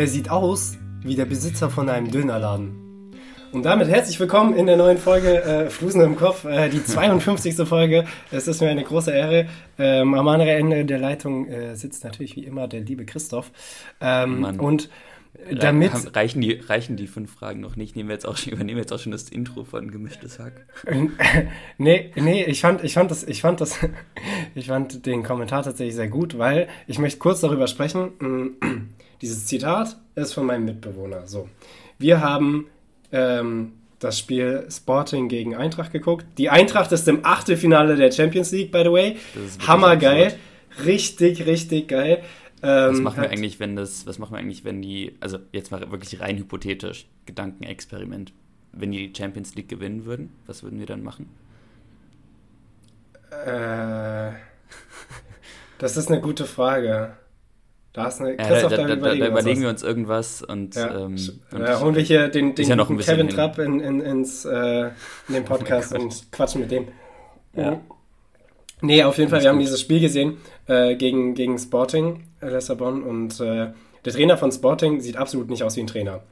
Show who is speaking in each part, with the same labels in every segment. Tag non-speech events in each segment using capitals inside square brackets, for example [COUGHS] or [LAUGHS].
Speaker 1: Er sieht aus wie der Besitzer von einem Dönerladen. Und damit herzlich willkommen in der neuen Folge äh, Flusen im Kopf, äh, die 52. [LAUGHS] Folge. Es ist mir eine große Ehre. Ähm, am anderen Ende der Leitung äh, sitzt natürlich wie immer der liebe Christoph. Ähm, und damit
Speaker 2: reichen die, reichen die fünf Fragen noch nicht. Nehmen wir jetzt auch schon, [LAUGHS] übernehmen wir jetzt auch schon das Intro von Gemischtes Hack. [LAUGHS]
Speaker 1: nee, nee, ich fand, ich fand das, ich fand das, ich fand den Kommentar tatsächlich sehr gut, weil ich möchte kurz darüber sprechen. Dieses Zitat ist von meinem Mitbewohner. So, wir haben ähm, das Spiel Sporting gegen Eintracht geguckt. Die Eintracht ist im Achtelfinale der Champions League, by the way. Hammergeil. Richtig, richtig geil.
Speaker 2: Ähm, was machen wir eigentlich, wenn das, was machen wir eigentlich, wenn die, also jetzt mal wirklich rein hypothetisch, Gedankenexperiment, wenn die Champions League gewinnen würden, was würden wir dann machen?
Speaker 1: Äh, [LAUGHS] das ist eine gute Frage.
Speaker 2: Da ist eine Christoph, ja, da, da, da, da überlegen wir uns irgendwas und,
Speaker 1: ja. ähm, und ja, holen wir hier den, den, ja den Kevin Trapp in, in, ins, äh, in den Podcast [LAUGHS] oh und quatschen mit dem. Ja. Nee, auf jeden Fall, wir gut. haben dieses Spiel gesehen äh, gegen, gegen Sporting äh, Lissabon und äh, der Trainer von Sporting sieht absolut nicht aus wie ein Trainer.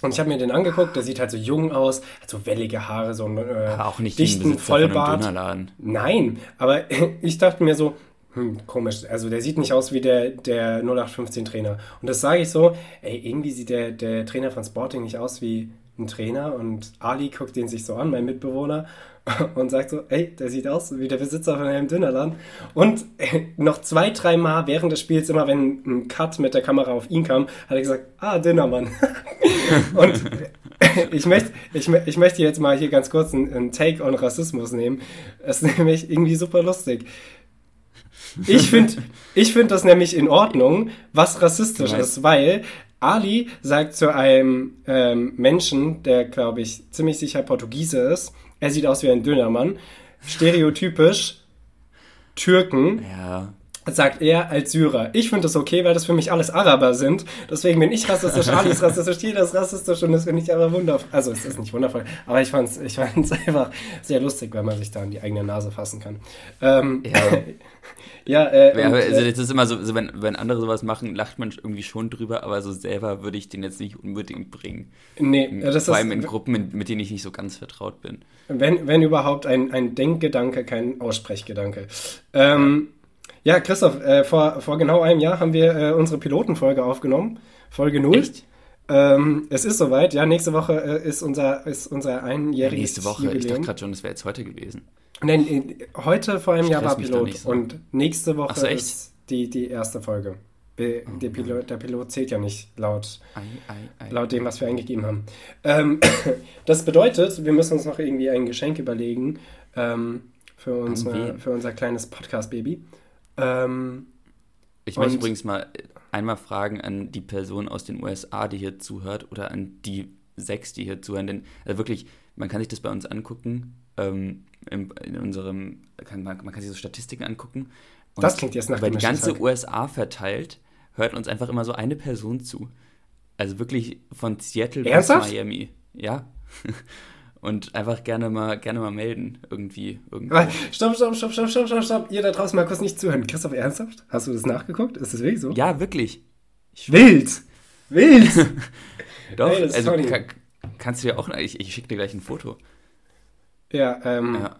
Speaker 1: Und ich habe mir den angeguckt, der sieht halt so jung aus, hat so wellige Haare, so einen äh, auch nicht dichten Vollbart. Nein, aber [LAUGHS] ich dachte mir so, hm, komisch. Also der sieht nicht aus wie der, der 0815-Trainer. Und das sage ich so, ey, irgendwie sieht der, der Trainer von Sporting nicht aus wie ein Trainer. Und Ali guckt den sich so an, mein Mitbewohner, [LAUGHS] und sagt so, ey, der sieht aus wie der Besitzer von einem Dönerland. Und äh, noch zwei, drei Mal während des Spiels, immer wenn ein Cut mit der Kamera auf ihn kam, hat er gesagt, ah, Dönermann. [LAUGHS] und ich möchte, ich, ich möchte jetzt mal hier ganz kurz einen, einen Take on Rassismus nehmen. Das ist [LAUGHS] nämlich irgendwie super lustig. Ich finde ich find das nämlich in Ordnung, was rassistisch ist, weil Ali sagt zu einem ähm, Menschen, der, glaube ich, ziemlich sicher Portugiese ist, er sieht aus wie ein Dönermann, stereotypisch Türken. Ja sagt er als Syrer. Ich finde das okay, weil das für mich alles Araber sind. Deswegen bin ich rassistisch, Ali ist rassistisch, jeder ist rassistisch und das finde ich aber wundervoll. Also es ist nicht wundervoll, aber ich fand es ich fand's [LAUGHS] einfach sehr lustig, weil man sich da an die eigene Nase fassen kann. Ähm, ja. [LAUGHS]
Speaker 2: ja, äh, ja, also es ist immer so, so, wenn, wenn andere sowas machen, lacht man irgendwie schon drüber, aber so selber würde ich den jetzt nicht unbedingt bringen. Nee, das Vor allem in Gruppen, mit denen ich nicht so ganz vertraut bin.
Speaker 1: Wenn, wenn überhaupt ein, ein Denkgedanke, kein Aussprechgedanke. Ähm, ja, Christoph, äh, vor, vor genau einem Jahr haben wir äh, unsere Pilotenfolge aufgenommen. Folge 0. Echt? Ähm, es ist soweit, ja, nächste Woche äh, ist, unser, ist unser einjähriges
Speaker 2: Nächste Woche, Jubiläum. ich dachte gerade schon, das wäre jetzt heute gewesen.
Speaker 1: Nein, äh, heute vor einem Jahr war Pilot so. und nächste Woche so, ist die, die erste Folge. Be oh, der, Pilot, der Pilot zählt ja nicht laut, ei, ei, ei. laut dem, was wir eingegeben haben. Ähm, [COUGHS] das bedeutet, wir müssen uns noch irgendwie ein Geschenk überlegen ähm, für, unsere, für unser kleines Podcast-Baby.
Speaker 2: Ähm, ich möchte übrigens mal einmal fragen an die Person aus den USA, die hier zuhört, oder an die sechs, die hier zuhören, denn also wirklich, man kann sich das bei uns angucken, ähm, in, in, unserem, kann, man, man, kann sich so Statistiken angucken.
Speaker 1: das klingt jetzt nach
Speaker 2: Weil die ganze Tag. USA verteilt, hört uns einfach immer so eine Person zu. Also wirklich von Seattle
Speaker 1: Ernsthaft?
Speaker 2: bis Miami. Ja. [LAUGHS] und einfach gerne mal, gerne mal melden, irgendwie.
Speaker 1: Stopp, stopp, stopp, stopp, stopp, stopp, stopp. Ihr da draußen mal kurz nicht zuhören. Christoph, ernsthaft? Hast du das nachgeguckt? Ist das wirklich so?
Speaker 2: Ja, wirklich.
Speaker 1: Ich Wild! Wild! [LAUGHS]
Speaker 2: Doch, hey, also kann, kannst du ja auch, ich, ich schicke dir gleich ein Foto.
Speaker 1: Ja, ähm. Ja.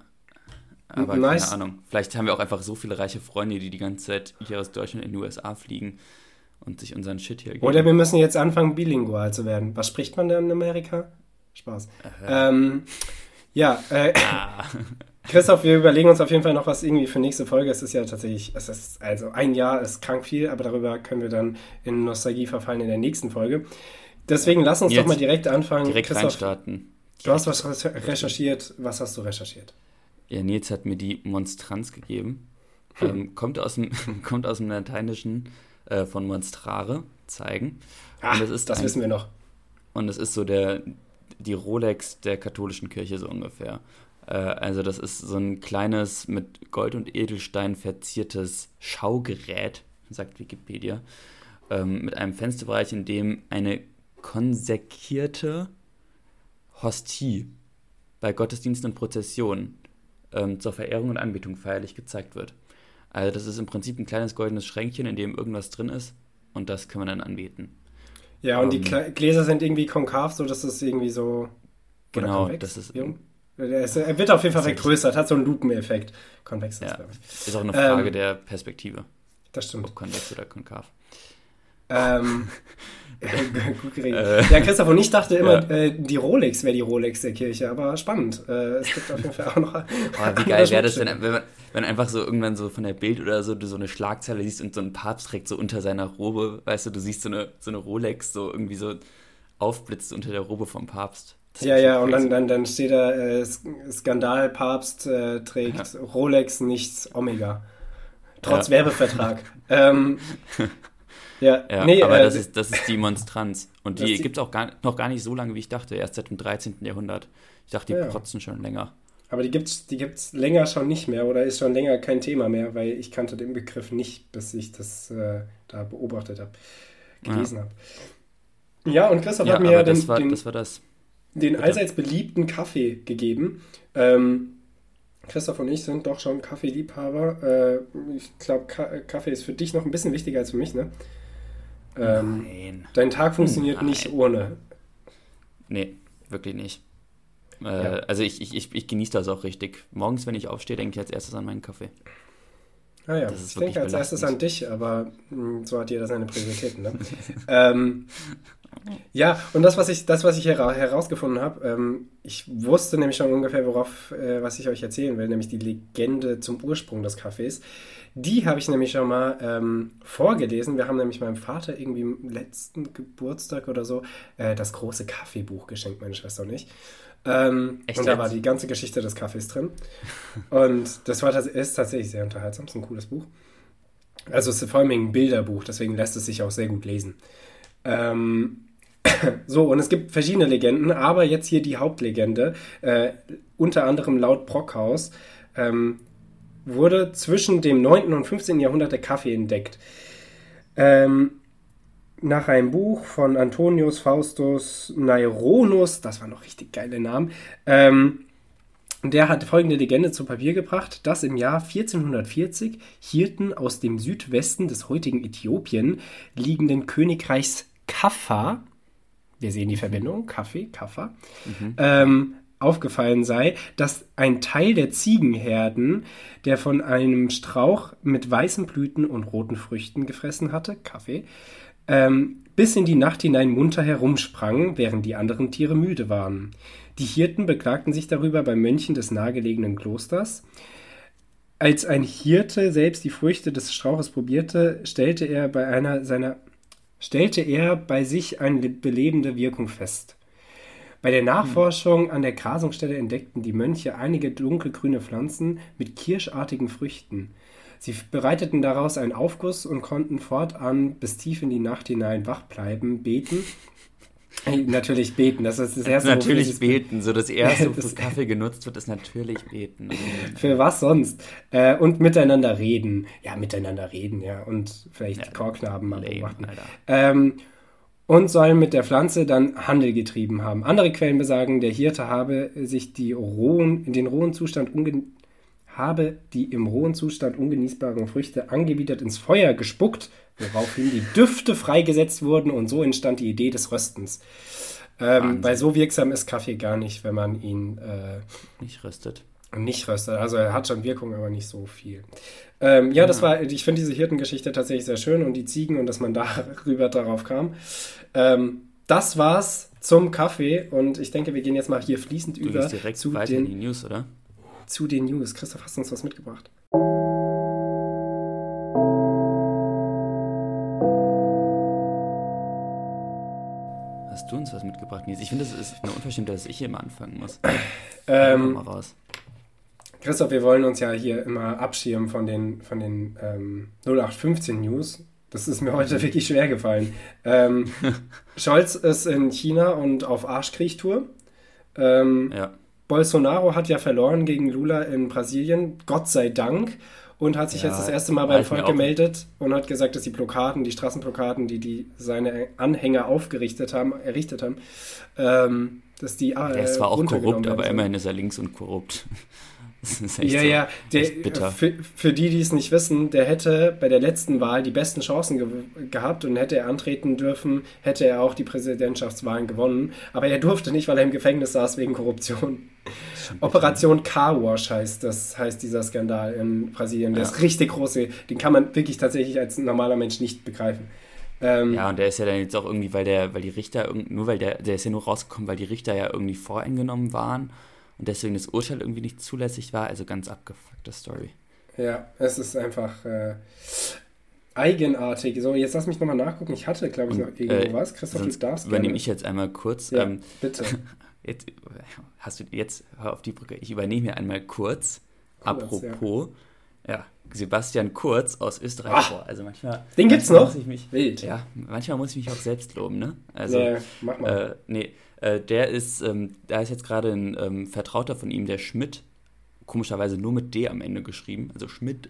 Speaker 2: Aber nice. keine Ahnung. Vielleicht haben wir auch einfach so viele reiche Freunde, die die ganze Zeit hier aus Deutschland in die USA fliegen und sich unseren Shit hier
Speaker 1: geben. Oder wir müssen jetzt anfangen, bilingual zu werden. Was spricht man denn in Amerika? Spaß. Ähm, ja, äh, ah. [LAUGHS] Christoph, wir überlegen uns auf jeden Fall noch was irgendwie für nächste Folge. Es ist ja tatsächlich, es ist also ein Jahr ist krank viel, aber darüber können wir dann in Nostalgie verfallen in der nächsten Folge. Deswegen lass uns Jetzt doch mal direkt anfangen.
Speaker 2: Direkt Christoph, reinstarten.
Speaker 1: Du hast was recherchiert. Was hast du recherchiert?
Speaker 2: Ja, Nils hat mir die Monstranz gegeben. Hm. Ähm, kommt, aus dem, [LAUGHS] kommt aus dem Lateinischen äh, von monstrare, zeigen.
Speaker 1: Ach, das, das ein, wissen wir noch.
Speaker 2: Und es ist so der, die Rolex der katholischen Kirche so ungefähr. Äh, also das ist so ein kleines mit Gold und Edelstein verziertes Schaugerät, sagt Wikipedia, ähm, mit einem Fensterbereich, in dem eine konsekierte Hostie bei Gottesdiensten und Prozessionen ähm, zur Verehrung und Anbetung feierlich gezeigt wird. Also das ist im Prinzip ein kleines goldenes Schränkchen, in dem irgendwas drin ist und das kann man dann anbeten.
Speaker 1: Ja, und um, die ähm, Gläser sind irgendwie konkav, so dass es irgendwie so.
Speaker 2: Genau, konvex, das ist.
Speaker 1: Er wird auf jeden Fall vergrößert, hat so einen Lupeneffekt. Konvex
Speaker 2: ja. ist auch eine Frage ähm, der Perspektive.
Speaker 1: Das stimmt.
Speaker 2: Ob konvex oder konkav.
Speaker 1: Ähm, [LAUGHS] [LAUGHS] gut geregelt. Äh, ja, Christoph und ich dachte immer, ja. äh, die Rolex wäre die Rolex der Kirche, aber spannend. Äh, es gibt auf jeden Fall auch noch. [LAUGHS]
Speaker 2: Oh, wie geil wäre das, wenn, wenn, man, wenn einfach so irgendwann so von der Bild oder so du so eine Schlagzeile siehst und so ein Papst trägt so unter seiner Robe, weißt du, du siehst so eine, so eine Rolex so irgendwie so aufblitzt unter der Robe vom Papst.
Speaker 1: Ja, ja, und dann, dann, dann steht da, äh, Skandalpapst äh, trägt ja. Rolex, nichts Omega. Trotz ja. Werbevertrag. ähm,
Speaker 2: ja, ja nee, aber äh, das, ist, das ist die Monstranz. Und die gibt es auch gar, noch gar nicht so lange, wie ich dachte. Erst seit dem 13. Jahrhundert. Ich dachte, die ja. protzen schon länger.
Speaker 1: Aber die gibt es die gibt's länger schon nicht mehr oder ist schon länger kein Thema mehr, weil ich kannte den Begriff nicht, bis ich das äh, da beobachtet habe, gelesen ja. habe. Ja, und Christoph ja, hat mir
Speaker 2: den,
Speaker 1: war,
Speaker 2: den,
Speaker 1: den allseits beliebten Kaffee gegeben. Ähm, Christoph und ich sind doch schon Kaffeeliebhaber. Äh, ich glaube, Kaffee ist für dich noch ein bisschen wichtiger als für mich, ne? Ähm, Nein. Dein Tag funktioniert Nein. nicht ohne.
Speaker 2: Nee, wirklich nicht. Äh, ja. Also ich, ich, ich, ich genieße das auch richtig. Morgens, wenn ich aufstehe, denke ich als erstes an meinen Kaffee.
Speaker 1: Ah ja, ich denke als erstes an dich, aber mh, hm, so hat jeder seine Prioritäten. Ne? [LAUGHS] ähm, ja, und das, was ich, das, was ich hera herausgefunden habe, ähm, ich wusste nämlich schon ungefähr, worauf, äh, was ich euch erzählen will, nämlich die Legende zum Ursprung des Kaffees. Die habe ich nämlich schon mal ähm, vorgelesen. Wir haben nämlich meinem Vater irgendwie im letzten Geburtstag oder so äh, das große Kaffeebuch geschenkt, meine Schwester und ich. Ähm, und da war die ganze Geschichte des Kaffees drin. [LAUGHS] Und das war, ist tatsächlich sehr unterhaltsam. Es ist ein cooles Buch. Also es ist vor allem ein Bilderbuch, deswegen lässt es sich auch sehr gut lesen. Ähm, [COUGHS] so, und es gibt verschiedene Legenden, aber jetzt hier die Hauptlegende, äh, unter anderem laut Brockhaus, ähm, wurde zwischen dem 9. und 15. Jahrhundert der Kaffee entdeckt. Ähm, nach einem Buch von Antonius Faustus Naironus, das war noch richtig geile Namen, ähm, der hat folgende Legende zu Papier gebracht, dass im Jahr 1440 Hirten aus dem Südwesten des heutigen Äthiopien liegenden Königreichs Kaffa, wir sehen die Verbindung, Kaffee, Kaffa, mhm. ähm, aufgefallen sei, dass ein Teil der Ziegenherden, der von einem Strauch mit weißen Blüten und roten Früchten gefressen hatte, Kaffee, ähm, bis in die Nacht hinein munter herumsprangen, während die anderen Tiere müde waren. Die Hirten beklagten sich darüber bei Mönchen des nahegelegenen Klosters. Als ein Hirte selbst die Früchte des Strauches probierte, stellte er bei einer seiner stellte er bei sich eine belebende Wirkung fest. Bei der Nachforschung an der Grasungsstelle entdeckten die Mönche einige dunkelgrüne Pflanzen mit kirschartigen Früchten. Sie bereiteten daraus einen Aufguss und konnten fortan bis tief in die Nacht hinein wach bleiben, beten Natürlich beten, das ist das [LAUGHS] erste.
Speaker 2: Natürlich beten, so das erste, wofür [LAUGHS] Kaffee genutzt wird, ist natürlich beten. [LAUGHS]
Speaker 1: Für was sonst? Äh, und miteinander reden. Ja, miteinander reden, ja. Und vielleicht ja, Korknaben mal beobachten. Ähm, und sollen mit der Pflanze dann Handel getrieben haben. Andere Quellen besagen, der Hirte habe sich die rohen, den rohen Zustand habe die im rohen Zustand ungenießbaren Früchte angewidert ins Feuer gespuckt woraufhin die Düfte freigesetzt wurden und so entstand die Idee des Röstens. Ähm, weil so wirksam ist Kaffee gar nicht, wenn man ihn äh,
Speaker 2: nicht röstet.
Speaker 1: Nicht röstet. Also er hat schon Wirkung, aber nicht so viel. Ähm, ja, ja, das war, ich finde diese Hirtengeschichte tatsächlich sehr schön und die Ziegen und dass man [LAUGHS] darüber darauf kam. Ähm, das war's zum Kaffee und ich denke, wir gehen jetzt mal hier fließend du über
Speaker 2: direkt zu den, die News, oder?
Speaker 1: Zu den News. Christoph, hast du uns was mitgebracht?
Speaker 2: hast du uns was mitgebracht, Nils? Ich finde, es ist eine Unverschämtheit, dass ich hier immer anfangen muss. [CLEARS THROAT]
Speaker 1: Ähm, mal raus. Christoph, wir wollen uns ja hier immer abschirmen von den, von den ähm, 0815 News. Das ist mir heute [LAUGHS] wirklich schwer gefallen. Ähm, [LAUGHS] Scholz ist in China und auf Arschkriechtour. Ähm, ja. Bolsonaro hat ja verloren gegen Lula in Brasilien, Gott sei Dank und hat sich ja, jetzt das erste Mal beim Volk gemeldet und hat gesagt, dass die Blockaden, die Straßenblockaden, die, die seine Anhänger aufgerichtet haben, errichtet haben, ähm, dass die.
Speaker 2: Äh, er ist zwar auch korrupt, aber immerhin ist er links und korrupt.
Speaker 1: Ja, so, ja, der, für, für, die, die es nicht wissen, der hätte bei der letzten Wahl die besten Chancen ge gehabt und hätte er antreten dürfen, hätte er auch die Präsidentschaftswahlen gewonnen. Aber er durfte nicht, weil er im Gefängnis saß wegen Korruption. Operation Car Wash heißt das, heißt dieser Skandal in Brasilien. Der ja. ist richtig groß, den kann man wirklich tatsächlich als normaler Mensch nicht begreifen.
Speaker 2: Ähm, ja, und der ist ja dann jetzt auch irgendwie, weil der, weil die Richter, nur weil der, der ist ja nur rausgekommen, weil die Richter ja irgendwie voreingenommen waren und deswegen das Urteil irgendwie nicht zulässig war. Also ganz abgefuckte Story.
Speaker 1: Ja, es ist einfach äh, eigenartig. So, jetzt lass mich nochmal nachgucken. Ich hatte, glaube ich, noch irgendwo äh, was. Christoph,
Speaker 2: du darfst Übernehme ich jetzt einmal kurz. Ja, ähm, bitte. [LAUGHS] Jetzt, hast du jetzt, hör auf die Brücke, ich übernehme hier einmal kurz. kurz apropos, ja. ja. Sebastian Kurz aus Österreich Ach, vor. Also manchmal.
Speaker 1: Den gibt's noch?
Speaker 2: Muss ich mich, Wild. Ja, manchmal muss ich mich auch selbst loben, ne? Also, nee, mach mal. Äh, nee, äh, der ist, ähm, da ist jetzt gerade ein ähm, Vertrauter von ihm, der Schmidt, komischerweise nur mit D am Ende geschrieben, also Schmidt.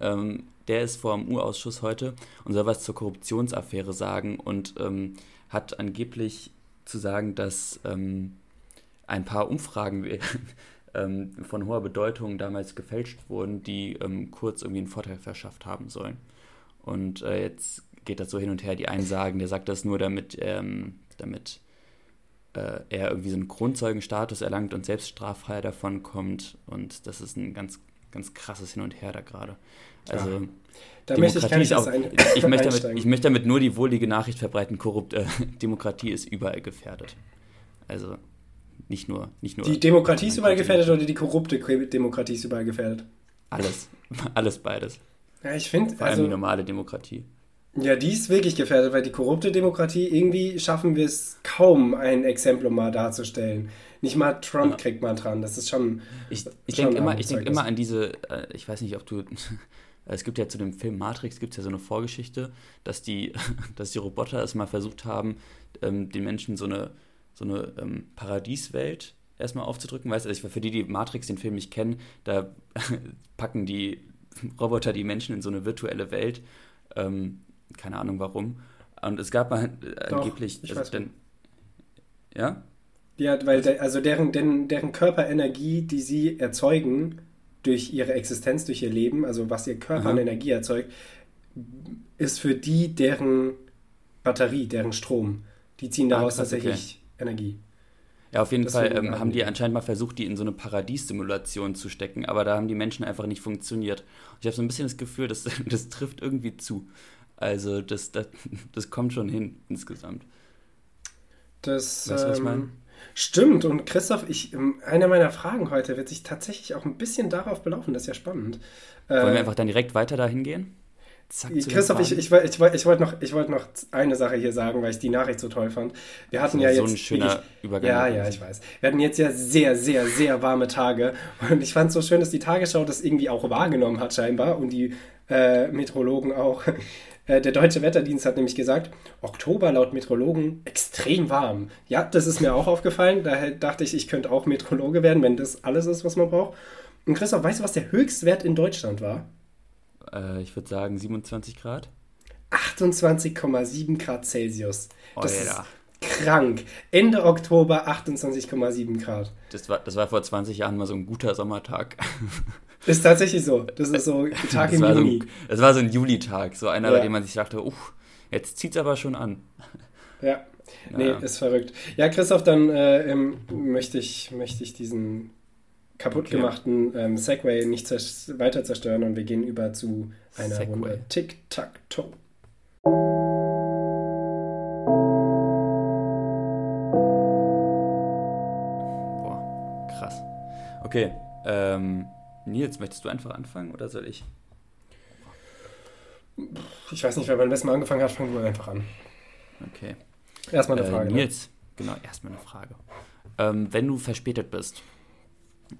Speaker 2: Ähm, der ist vor dem U-Ausschuss heute und soll was zur Korruptionsaffäre sagen und ähm, hat angeblich zu sagen, dass ähm, ein paar Umfragen [LAUGHS] ähm, von hoher Bedeutung damals gefälscht wurden, die Kurz irgendwie einen Vorteil verschafft haben sollen. Und äh, jetzt geht das so hin und her. Die einen sagen, der sagt das nur, damit, damit äh, er irgendwie so einen Grundzeugenstatus erlangt und selbst straffrei davon kommt. Und das ist ein ganz, ganz krasses Hin und Her da gerade. Also ja. Da Demokratie möchte ich, auch, ich, möchte damit, ich möchte damit nur die wohlige Nachricht verbreiten, korrupt, äh, [LAUGHS] Demokratie ist überall gefährdet. Also nicht nur, nicht nur.
Speaker 1: Die Demokratie ist überall gefährdet oder die korrupte Demokratie ist überall gefährdet?
Speaker 2: Alles. [LAUGHS] Alles beides.
Speaker 1: Ja, ich finde.
Speaker 2: Vor allem also, die normale Demokratie.
Speaker 1: Ja, die ist wirklich gefährdet, weil die korrupte Demokratie, irgendwie schaffen wir es kaum, ein Exempel mal darzustellen. Nicht mal Trump ja. kriegt mal dran. Das ist schon.
Speaker 2: Ich, ich denke immer, denk immer an diese, äh, ich weiß nicht, ob du. [LAUGHS] es gibt ja zu dem Film Matrix gibt ja so eine Vorgeschichte, dass die, [LAUGHS] dass die Roboter es mal versucht haben, ähm, den Menschen so eine so eine ähm, Paradieswelt erstmal aufzudrücken. Weißt du, also für die, die Matrix den Film nicht kennen, da [LAUGHS] packen die Roboter die Menschen in so eine virtuelle Welt. Ähm, keine Ahnung warum. Und es gab mal [LAUGHS] Doch, angeblich. Ich also denn, ja?
Speaker 1: Ja, weil de, also deren, deren, deren Körperenergie, die sie erzeugen durch ihre Existenz, durch ihr Leben, also was ihr Körper Aha. an Energie erzeugt, ist für die deren Batterie, deren Strom. Die ziehen daraus ah, krass, tatsächlich Energie.
Speaker 2: Ja, auf jeden Deswegen Fall ähm, haben die anscheinend mal versucht, die in so eine Paradiessimulation zu stecken, aber da haben die Menschen einfach nicht funktioniert. Ich habe so ein bisschen das Gefühl, dass [LAUGHS] das trifft irgendwie zu. Also das, das, das kommt schon hin insgesamt.
Speaker 1: Das weißt, was ich meine? Ähm, stimmt. Und Christoph, ich, ähm, eine meiner Fragen heute wird sich tatsächlich auch ein bisschen darauf belaufen. Das ist ja spannend.
Speaker 2: Wollen äh, wir einfach dann direkt weiter dahin gehen?
Speaker 1: Zack, Christoph, ich, ich, ich, ich wollte noch, wollt noch eine Sache hier sagen, weil ich die Nachricht so toll fand. Wir hatten ja jetzt. So ein schöner wirklich, Übergang. Ja, ja, ich weiß. Wir hatten jetzt ja sehr, sehr, sehr warme Tage. Und ich fand es so schön, dass die Tagesschau das irgendwie auch wahrgenommen hat, scheinbar. Und die äh, Meteorologen auch. [LAUGHS] Äh, der Deutsche Wetterdienst hat nämlich gesagt, Oktober laut Meteorologen extrem warm. Ja, das ist mir auch [LAUGHS] aufgefallen. Daher dachte ich, ich könnte auch Meteorologe werden, wenn das alles ist, was man braucht. Und Christoph, weißt du, was der Höchstwert in Deutschland war?
Speaker 2: Äh, ich würde sagen 27 Grad.
Speaker 1: 28,7 Grad Celsius. Das oh, ist krank. Ende Oktober 28,7 Grad.
Speaker 2: Das war, das war vor 20 Jahren mal so ein guter Sommertag.
Speaker 1: Ist tatsächlich so. Das ist so ein [LAUGHS] Tag im Juni.
Speaker 2: So das war so ein Julitag, so einer, ja. bei dem man sich dachte, uff, jetzt zieht es aber schon an. [LAUGHS]
Speaker 1: Ja, nee, ist verrückt. Ja, Christoph, dann äh, möchte, ich, möchte ich diesen kaputtgemachten okay. ähm, Segway nicht zers weiter zerstören und wir gehen über zu einer Segway. Runde Tic-Tac-Toe.
Speaker 2: Boah, krass. Okay, ähm, Nils, möchtest du einfach anfangen oder soll ich?
Speaker 1: Ich weiß nicht, wer beim letzten Mal angefangen hat, fangen wir einfach an.
Speaker 2: Okay.
Speaker 1: Erstmal eine äh, Frage.
Speaker 2: Ne? Nils, ne? genau, erstmal eine Frage. Ähm, wenn du verspätet bist,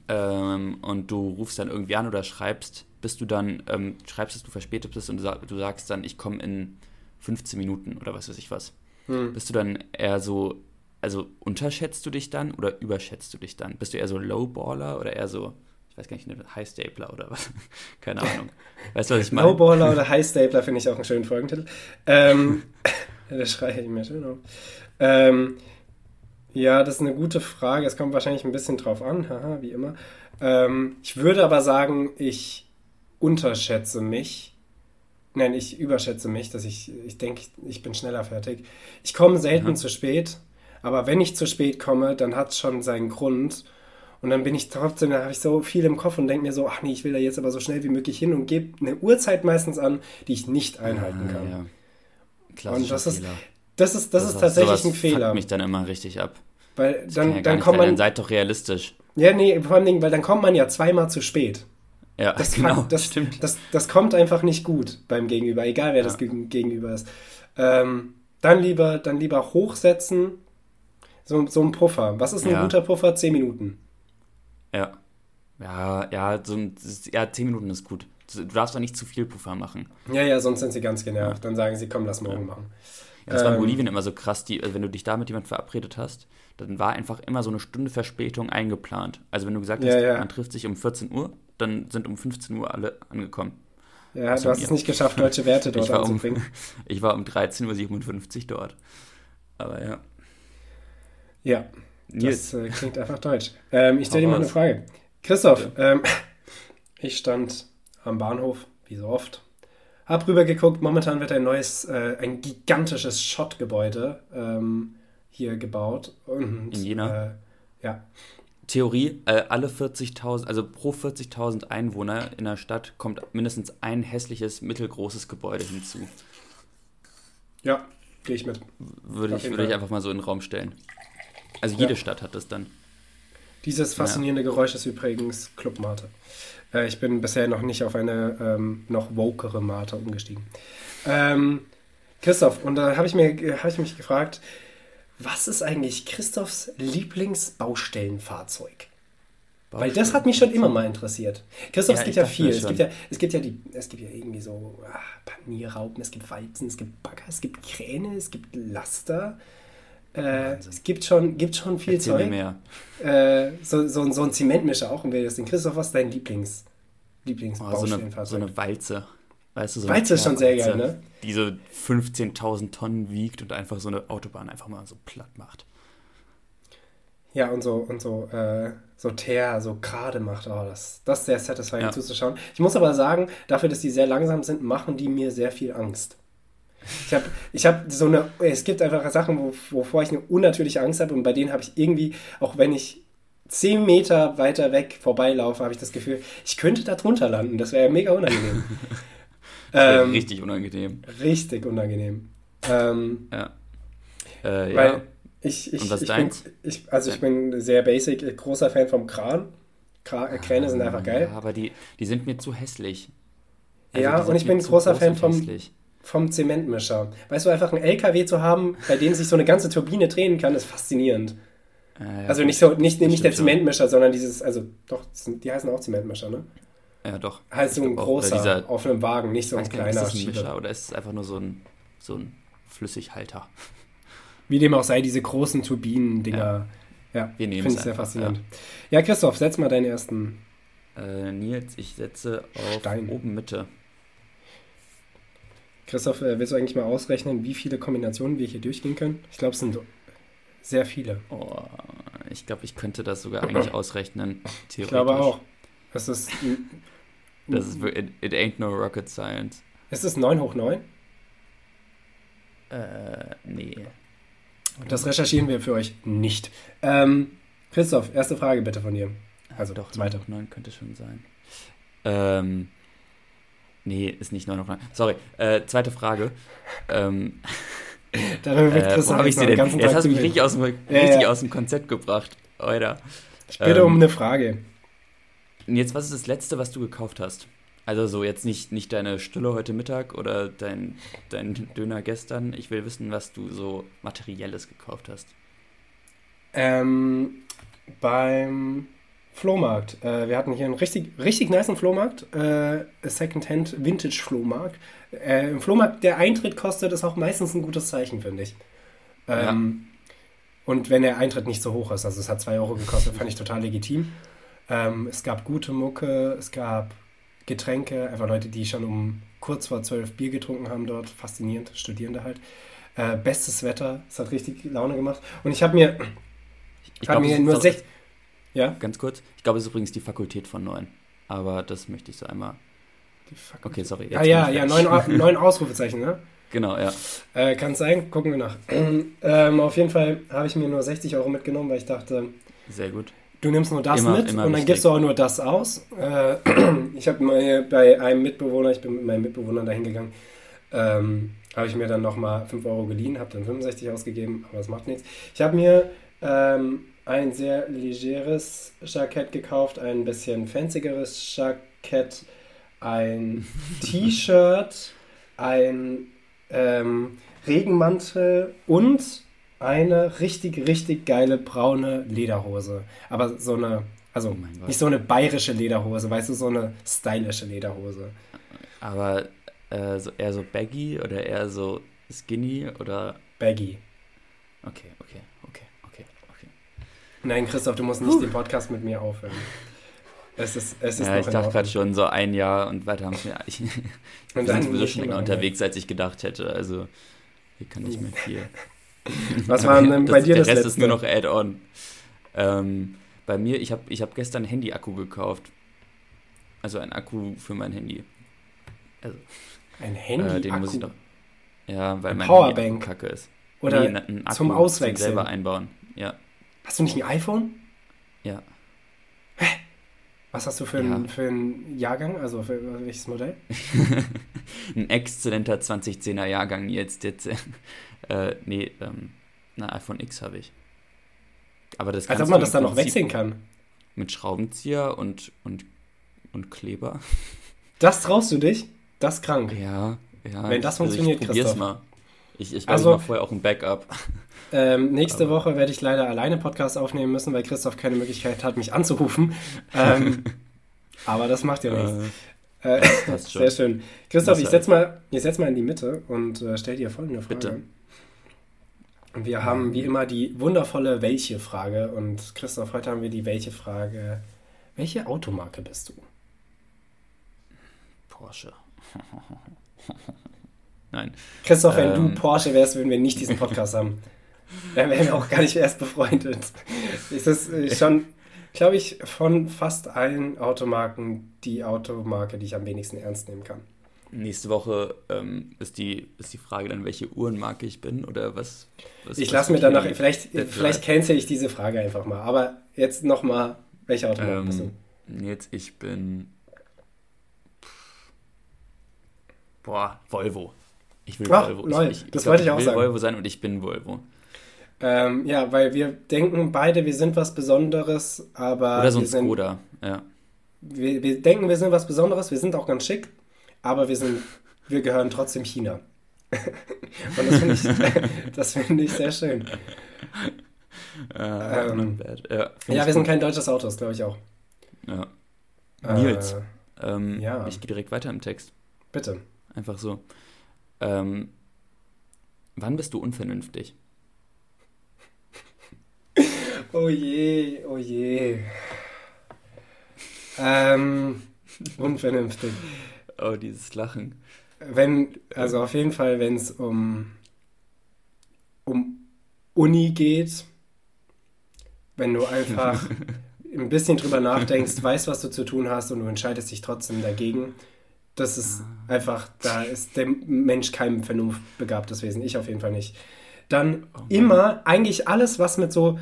Speaker 2: ähm, und du rufst dann irgendwie an oder schreibst, bist du dann, ähm, schreibst, dass du verspätet bist und du, sag, du sagst dann, ich komme in 15 Minuten oder was weiß ich was. Hm. Bist du dann eher so, also unterschätzt du dich dann oder überschätzt du dich dann? Bist du eher so Lowballer oder eher so, ich weiß gar nicht, High Stapler oder was? [LAUGHS] Keine Ahnung. Weißt du, was ich meine?
Speaker 1: Lowballer oder [LAUGHS] High Stapler finde ich auch einen schönen Folgentitel. Ähm, [LAUGHS] das schreibe ich mir schön auf. Ähm, ja, das ist eine gute Frage. Es kommt wahrscheinlich ein bisschen drauf an, haha, wie immer. Ähm, ich würde aber sagen, ich unterschätze mich. Nein, ich überschätze mich, dass ich, ich denke, ich bin schneller fertig. Ich komme selten mhm. zu spät, aber wenn ich zu spät komme, dann hat es schon seinen Grund. Und dann bin ich trotzdem, da habe ich so viel im Kopf und denke mir so, ach nee, ich will da jetzt aber so schnell wie möglich hin und gebe eine Uhrzeit meistens an, die ich nicht einhalten ah, kann. Ja. Und das ist, das ist, das, das ist tatsächlich ein Fehler.
Speaker 2: mich dann immer richtig ab.
Speaker 1: Weil dann, ja dann kommt man. Dann
Speaker 2: seid doch realistisch.
Speaker 1: Ja, nee, vor allem, weil dann kommt man ja zweimal zu spät.
Speaker 2: Ja,
Speaker 1: das [LAUGHS]
Speaker 2: genau,
Speaker 1: das, stimmt. Das, das kommt einfach nicht gut beim Gegenüber, egal wer ja. das Gegenüber ist. Ähm, dann lieber, dann lieber hochsetzen, so, so ein Puffer. Was ist ein ja. guter Puffer? Zehn Minuten.
Speaker 2: Ja. Ja, ja, so ein, ja, zehn Minuten ist gut. Du darfst doch nicht zu viel Puffer machen.
Speaker 1: Ja, ja, sonst sind sie ganz genervt. Dann sagen sie, komm, lass morgen machen.
Speaker 2: Ja, das war in ähm, Bolivien immer so krass, die, also wenn du dich da mit jemandem verabredet hast, dann war einfach immer so eine Stunde Verspätung eingeplant. Also wenn du gesagt hast, ja, ja. man trifft sich um 14 Uhr, dann sind um 15 Uhr alle angekommen.
Speaker 1: Ja, du hast mir. es nicht geschafft, deutsche Werte [LAUGHS] dort
Speaker 2: ich anzubringen. Um, [LAUGHS] ich war um 13.57 Uhr dort. Aber ja.
Speaker 1: Ja, das äh, klingt einfach deutsch. Ähm, ich stelle dir mal eine Frage. Christoph, ähm, [LAUGHS] ich stand am Bahnhof, wie so oft, hab rüber geguckt, momentan wird ein neues, äh, ein gigantisches Schottgebäude ähm, hier gebaut. Und,
Speaker 2: In Jena?
Speaker 1: Äh, ja.
Speaker 2: Theorie, äh, alle 40.000, also pro 40.000 Einwohner in der Stadt kommt mindestens ein hässliches, mittelgroßes Gebäude hinzu.
Speaker 1: Ja, gehe ich mit.
Speaker 2: Würde, ich, würde ich einfach mal so in den Raum stellen. Also jede ja. Stadt hat das dann.
Speaker 1: Dieses faszinierende ja. Geräusch ist übrigens Clubmate. Äh, ich bin bisher noch nicht auf eine ähm, noch wokere Mate umgestiegen. Ähm, Christoph, und da habe ich, hab ich mich gefragt, was ist eigentlich Christophs Lieblingsbaustellenfahrzeug? Weil das hat mich schon immer mal interessiert. Christoph, ja, es gibt ja viel. Es gibt ja, es gibt ja die, es gibt ja irgendwie so ah, Panierraupen, es gibt Walzen, es gibt Bagger, es gibt Kräne, es gibt Laster. Äh, es gibt schon, gibt schon viel Erzähl Zeug. Mehr. Äh, so, so, so ein Zementmischer auch im Wildesten. Christoph, was ist dein Lieblings, Lieblingsbaustellenfahrzeug?
Speaker 2: Oh, so, eine, so eine Walze.
Speaker 1: Weißt du, so Walze ist schon sehr geil, ne?
Speaker 2: Die so 15.000 Tonnen wiegt und einfach so eine Autobahn einfach mal so platt macht.
Speaker 1: Ja, und so, und so, äh, so teer, so gerade macht. Oh, das, das ist sehr satisfying ja. zuzuschauen. Ich muss aber sagen, dafür, dass die sehr langsam sind, machen die mir sehr viel Angst. Ich habe ich hab so eine, es gibt einfach Sachen, wo, wovor ich eine unnatürliche Angst habe und bei denen habe ich irgendwie, auch wenn ich zehn Meter weiter weg vorbeilaufe, habe ich das Gefühl, ich könnte da drunter landen. Das wäre mega unangenehm. [LAUGHS]
Speaker 2: ähm, richtig unangenehm.
Speaker 1: Richtig unangenehm. Ähm,
Speaker 2: ja.
Speaker 1: Äh, weil ja. ich, ich, ich bin, ich, also ich bin sehr basic, großer Fan vom Kran. Kräne sind einfach geil.
Speaker 2: Ja, aber die, die sind mir zu hässlich.
Speaker 1: Also ja, und ich bin großer Fan vom, hässlich vom Zementmischer. Weißt du, einfach einen LKW zu haben, bei dem sich so eine ganze Turbine drehen kann, ist faszinierend. Äh, ja, also nicht so, nicht, nicht der Zementmischer, sondern dieses, also doch, die heißen auch Zementmischer, ne?
Speaker 2: Ja, doch.
Speaker 1: Heißt so ein großer dieser, auf einem Wagen, nicht so ein kleiner
Speaker 2: ist das ein Mischer oder ist es einfach nur so ein, so ein Flüssighalter?
Speaker 1: Wie dem auch sei, diese großen Turbinen-Dinger. Ja, ja finde ich sehr faszinierend. Ja. ja. Christoph, setz mal deinen ersten.
Speaker 2: Äh, Nils, ich setze auf Stein. oben Mitte.
Speaker 1: Christoph, äh, willst du eigentlich mal ausrechnen, wie viele Kombinationen wir hier durchgehen können? Ich glaube, es sind sehr viele.
Speaker 2: Oh, ich glaube, ich könnte das sogar [CLEARS THROAT] eigentlich ausrechnen.
Speaker 1: Ich glaube auch. Das ist.
Speaker 2: das ist it, it ain't no rocket science.
Speaker 1: Ist es 9 hoch 9?
Speaker 2: Äh, nee.
Speaker 1: Das recherchieren wir für euch nicht. Ähm, Christoph, erste Frage bitte von dir. Also
Speaker 2: doch, zweite. 9 hoch 9 könnte schon sein. Ähm, Nee, ist nicht 9 auf 9. Sorry. Äh, zweite Frage. ähm, [LAUGHS]
Speaker 1: Darüber wird Chris äh,
Speaker 2: habe ich sie denn? Jetzt hast du mich richtig, aus dem, richtig ja. aus dem Konzept gebracht. Alter.
Speaker 1: Ich bitte ähm, um eine Frage.
Speaker 2: Und jetzt, was ist das Letzte, was du gekauft hast? Also so jetzt nicht, nicht deine Stille heute Mittag oder dein, dein Döner gestern. Ich will wissen, was du so Materielles gekauft hast.
Speaker 1: Ähm, beim Flohmarkt. Äh, wir hatten hier einen richtig, richtig niceen Flohmarkt, äh, Secondhand Vintage Flohmarkt. Äh, Im Flohmarkt, der Eintritt kostet, ist auch meistens ein gutes Zeichen, finde ich. Ähm, ja. Und wenn der Eintritt nicht so hoch ist, also es hat 2 Euro gekostet, fand ich total legitim. Ähm, es gab gute Mucke, es gab Getränke, einfach Leute, die schon um kurz vor 12 Bier getrunken haben dort, faszinierend, Studierende halt. Äh, bestes Wetter, es hat richtig Laune gemacht. Und ich habe mir, ich hab mir nur 60
Speaker 2: Ja? Ganz kurz. Ich glaube, es ist übrigens die Fakultät von 9. Aber das möchte ich so einmal. Okay, sorry.
Speaker 1: Ah, ja, ja, neun, [LAUGHS] neun Ausrufezeichen, ne?
Speaker 2: Genau, ja.
Speaker 1: Äh, Kann es sein, gucken wir nach. [CLEARS THROAT] ähm, auf jeden Fall habe ich mir nur 60 Euro mitgenommen, weil ich dachte.
Speaker 2: Sehr gut.
Speaker 1: Du nimmst nur das immer, mit immer und dann gibst du auch nur das aus. Äh, [CLEARS THROAT] ich habe mal bei einem Mitbewohner, ich bin mit meinem Mitbewohner dahin gegangen, ähm, habe ich mir dann nochmal 5 Euro geliehen, habe dann 65 ausgegeben, aber das macht nichts. Ich habe mir ähm, ein sehr legeres Jackett gekauft, ein bisschen fancyeres Jackett, ein [LAUGHS] T-Shirt, ein ähm, Regenmantel und eine richtig, richtig geile braune Lederhose. Aber so eine, also oh nicht so eine bayerische Lederhose, weißt du, so eine stylische Lederhose.
Speaker 2: Aber äh, so eher so baggy oder eher so skinny oder?
Speaker 1: Baggy.
Speaker 2: Okay, okay.
Speaker 1: Nein, Christoph, du musst nicht uh. den Podcast mit mir aufhören. Es ist, es ist
Speaker 2: ja, ich dachte gerade schon so ein Jahr und weiter haben wir eigentlich. [LAUGHS] wir sind sowieso schon länger unterwegs, als ich gedacht hätte. Also hier kann ich mehr viel. [LAUGHS]
Speaker 1: Was war denn bei dir
Speaker 2: das
Speaker 1: Der
Speaker 2: Rest letzte? ist nur noch Add-on. Ähm, bei mir, ich habe ich hab gestern ein Handy-Akku gekauft. Also ein Akku für mein Handy.
Speaker 1: Also, ein Handy-Akku? Äh, den muss ich noch.
Speaker 2: Ja, weil
Speaker 1: ein mein Powerbank. Handy
Speaker 2: kacke ist.
Speaker 1: Oder nee, ein Akku zum Auswechseln. Zum
Speaker 2: selber einbauen. Ja.
Speaker 1: Hast du nicht ein iPhone?
Speaker 2: Ja.
Speaker 1: Hä? Was hast du für, ja. einen, für einen Jahrgang? Also für welches Modell? [LAUGHS]
Speaker 2: ein exzellenter 2010er Jahrgang jetzt. jetzt äh, nee, ähm, na, iPhone X habe ich.
Speaker 1: Aber das Als ob man das dann noch wechseln kann.
Speaker 2: Mit Schraubenzieher und, und, und Kleber.
Speaker 1: Das traust du dich? Das ist krank.
Speaker 2: Ja, ja.
Speaker 1: Wenn das funktioniert,
Speaker 2: also ich Christoph. mal. Ich, ich also, mal vorher auch ein Backup. [LAUGHS]
Speaker 1: Ähm, nächste Aber. Woche werde ich leider alleine Podcast aufnehmen müssen, weil Christoph keine Möglichkeit hat, mich anzurufen. Ähm, [LAUGHS] aber das macht ja nichts. Äh, äh sehr schön. Christoph, ich setze mal, setz mal in die Mitte und äh, stell dir folgende Frage. Bitte. Wir haben wie immer die wundervolle Welche-Frage und Christoph, heute haben wir die Welche-Frage. Welche Automarke bist du?
Speaker 2: Porsche. [LAUGHS] Nein.
Speaker 1: Christoph, wenn ähm, du Porsche wärst, würden wir nicht diesen Podcast haben. [LAUGHS] Dann wären wir auch gar nicht erst befreundet. Es ist äh, schon, glaube ich, von fast allen Automarken die Automarke, die ich am wenigsten ernst nehmen kann.
Speaker 2: Nächste Woche ähm, ist, die, ist die Frage dann, welche Uhrenmarke ich bin oder was? was
Speaker 1: ich lasse mir danach, vielleicht, vielleicht cancel ich diese Frage einfach mal. Aber jetzt nochmal, welche Automarke ähm, bist du?
Speaker 2: Jetzt, ich bin. Boah, Volvo. Ich will
Speaker 1: Ach, Volvo. Neu. Ich, ich, das ich wollte ich auch
Speaker 2: will
Speaker 1: sagen.
Speaker 2: Volvo sein und ich bin Volvo.
Speaker 1: Ähm, ja, weil wir denken beide, wir sind was Besonderes, aber.
Speaker 2: Oder so ein Skoda, ja.
Speaker 1: Wir, wir denken, wir sind was Besonderes, wir sind auch ganz schick, aber wir sind, wir gehören trotzdem China. [LAUGHS] Und das finde ich, [LAUGHS] das find ich sehr schön. Uh, ähm, ja, ja wir sind kein deutsches Auto, das glaube ich auch.
Speaker 2: Ja. Nils, äh, ähm, ja. ich gehe direkt weiter im Text.
Speaker 1: Bitte.
Speaker 2: Einfach so. Ähm, wann bist du unvernünftig? [LAUGHS]
Speaker 1: Oh je, oh je. Ähm, unvernünftig.
Speaker 2: Oh, dieses Lachen.
Speaker 1: Wenn, also auf jeden Fall, wenn es um, um Uni geht, wenn du einfach [LAUGHS] ein bisschen drüber nachdenkst, weißt, was du zu tun hast und du entscheidest dich trotzdem dagegen, das ist ah. einfach, da ist der Mensch kein vernunftbegabtes Wesen. Ich auf jeden Fall nicht. Dann oh immer eigentlich alles, was mit so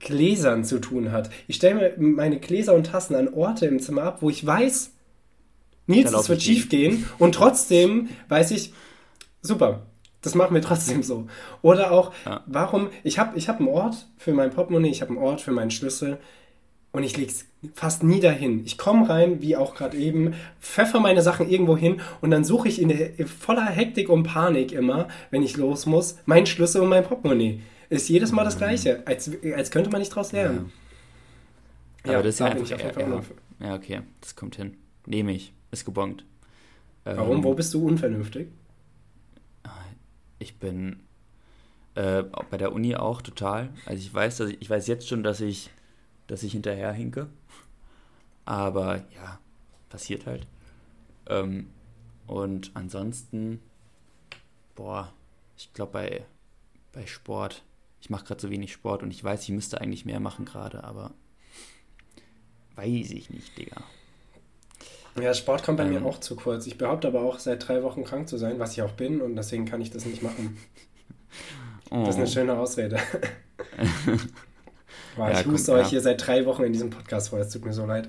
Speaker 1: Gläsern zu tun hat. Ich stelle mir meine Gläser und Tassen an Orte im Zimmer ab, wo ich weiß, Nils, es wird schief gehen und trotzdem weiß ich, super, das machen wir trotzdem so. Oder auch, ja. warum, ich habe ich hab einen Ort für mein Portemonnaie, ich habe einen Ort für meinen Schlüssel und ich lege es fast nie dahin. Ich komme rein, wie auch gerade eben, pfeffer meine Sachen irgendwo hin und dann suche ich in der, voller Hektik und Panik immer, wenn ich los muss, meinen Schlüssel und mein Portemonnaie. Ist jedes Mal das Gleiche, als, als könnte man nicht draus lernen.
Speaker 2: Ja, aber das ist ja einfach, einfach ja, ja, okay, das kommt hin. Nehme ich, ist gebongt.
Speaker 1: Warum? Ähm, Wo bist du unvernünftig?
Speaker 2: Ich bin äh, bei der Uni auch total. Also ich weiß, dass ich, ich weiß jetzt schon, dass ich, dass ich hinterher hinke. Aber ja, passiert halt. Ähm, und ansonsten, boah, ich glaube bei, bei Sport ich mache gerade so wenig Sport und ich weiß, ich müsste eigentlich mehr machen gerade, aber weiß ich nicht, Digga.
Speaker 1: Ja, Sport kommt bei ähm, mir auch zu kurz. Ich behaupte aber auch, seit drei Wochen krank zu sein, was ich auch bin, und deswegen kann ich das nicht machen. Oh. [LAUGHS] Das ist eine oh. schöne Ausrede. [LAUGHS] Boah, ja, ich huste euch ja. hier seit drei Wochen in diesem Podcast vor, es tut mir so leid.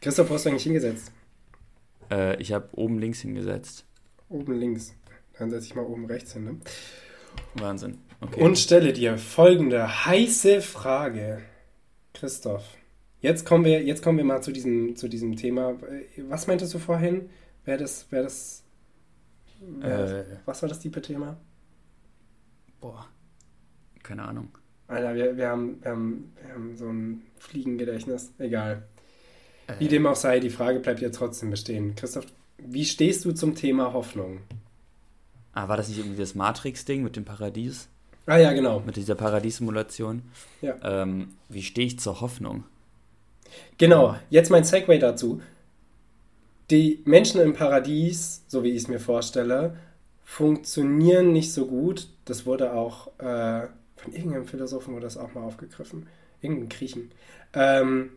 Speaker 1: Christoph, wo hast du eigentlich hingesetzt?
Speaker 2: Äh, ich habe oben links hingesetzt.
Speaker 1: Oben links. Dann setze ich mal oben rechts hin, ne?
Speaker 2: Wahnsinn.
Speaker 1: Okay. Und stelle dir folgende heiße Frage. Christoph, jetzt kommen wir, jetzt kommen wir mal zu diesem, zu diesem Thema. Was meintest du vorhin? Wer das, wer das, wer, äh, was war das tiefe Thema?
Speaker 2: Boah, keine Ahnung.
Speaker 1: Alter, wir, wir, haben, wir, haben, wir haben so ein Fliegengedächtnis. Egal. Äh. Wie dem auch sei, die Frage bleibt ja trotzdem bestehen. Christoph, wie stehst du zum Thema Hoffnung?
Speaker 2: Ah, war das nicht irgendwie das Matrix-Ding mit dem Paradies?
Speaker 1: Ah ja, genau.
Speaker 2: Mit dieser Paradiessimulation.
Speaker 1: Ja.
Speaker 2: Ähm, wie stehe ich zur Hoffnung?
Speaker 1: Genau, jetzt mein Segway dazu. Die Menschen im Paradies, so wie ich es mir vorstelle, funktionieren nicht so gut. Das wurde auch äh, von irgendeinem Philosophen wurde das auch mal aufgegriffen. Irgendein Griechen. Ähm,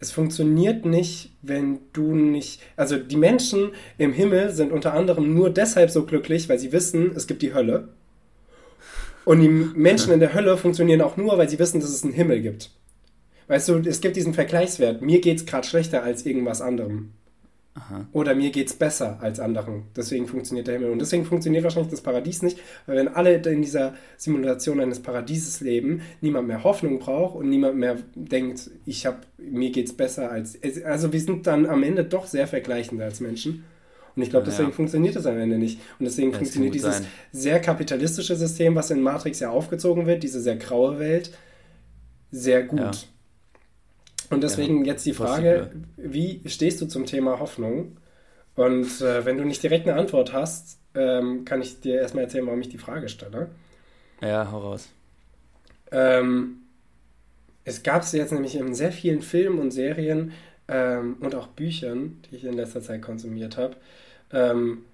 Speaker 1: es funktioniert nicht, wenn du nicht. Also die Menschen im Himmel sind unter anderem nur deshalb so glücklich, weil sie wissen, es gibt die Hölle. Und die Menschen in der Hölle funktionieren auch nur, weil sie wissen, dass es einen Himmel gibt. Weißt du, es gibt diesen Vergleichswert. Mir geht es gerade schlechter als irgendwas anderem. Aha. Oder mir geht es besser als anderen. Deswegen funktioniert der Himmel. Und deswegen funktioniert wahrscheinlich das Paradies nicht, weil wenn alle in dieser Simulation eines Paradieses leben, niemand mehr Hoffnung braucht und niemand mehr denkt, ich habe, mir geht's besser als. Also wir sind dann am Ende doch sehr vergleichend als Menschen. Und ich glaube, deswegen ja. funktioniert das am Ende nicht. Und deswegen das funktioniert dieses sein. sehr kapitalistische System, was in Matrix ja aufgezogen wird, diese sehr graue Welt, sehr gut. Ja. Und deswegen ja, jetzt die Frage, wie stehst du zum Thema Hoffnung? Und äh, wenn du nicht direkt eine Antwort hast, ähm, kann ich dir erstmal erzählen, warum ich die Frage stelle.
Speaker 2: Ja, hau raus.
Speaker 1: Ähm, es gab es jetzt nämlich in sehr vielen Filmen und Serien ähm, und auch Büchern, die ich in letzter Zeit konsumiert habe, ähm,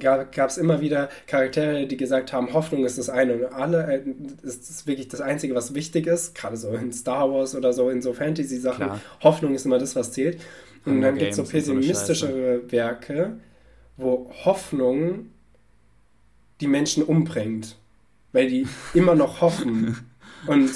Speaker 1: gab es immer wieder Charaktere, die gesagt haben, Hoffnung ist das eine und alle, äh, ist das wirklich das Einzige, was wichtig ist, gerade so in Star Wars oder so, in so Fantasy-Sachen, Hoffnung ist immer das, was zählt. Und Hunger dann gibt es so pessimistischere so Werke, wo Hoffnung die Menschen umbringt, weil die immer noch hoffen. [LAUGHS] Und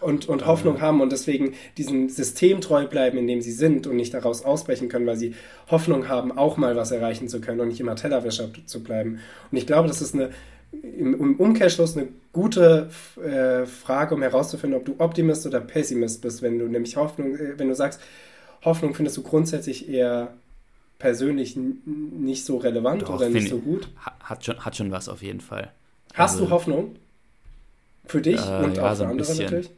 Speaker 1: und, und Hoffnung haben und deswegen diesem System treu bleiben, in dem sie sind und nicht daraus ausbrechen können, weil sie Hoffnung haben, auch mal was erreichen zu können und nicht immer Tellerwäscher zu bleiben. Und ich glaube, das ist eine im, Umkehrschluss eine gute äh, Frage, um herauszufinden, ob du Optimist oder Pessimist bist, wenn du nämlich Hoffnung, äh, wenn du sagst, Hoffnung findest du grundsätzlich eher persönlich nicht so relevant Doch, oder nicht so gut.
Speaker 2: Hat schon, hat schon was auf jeden Fall.
Speaker 1: Hast also, du Hoffnung? Für dich äh, und
Speaker 2: ja, auch für so andere bisschen. natürlich?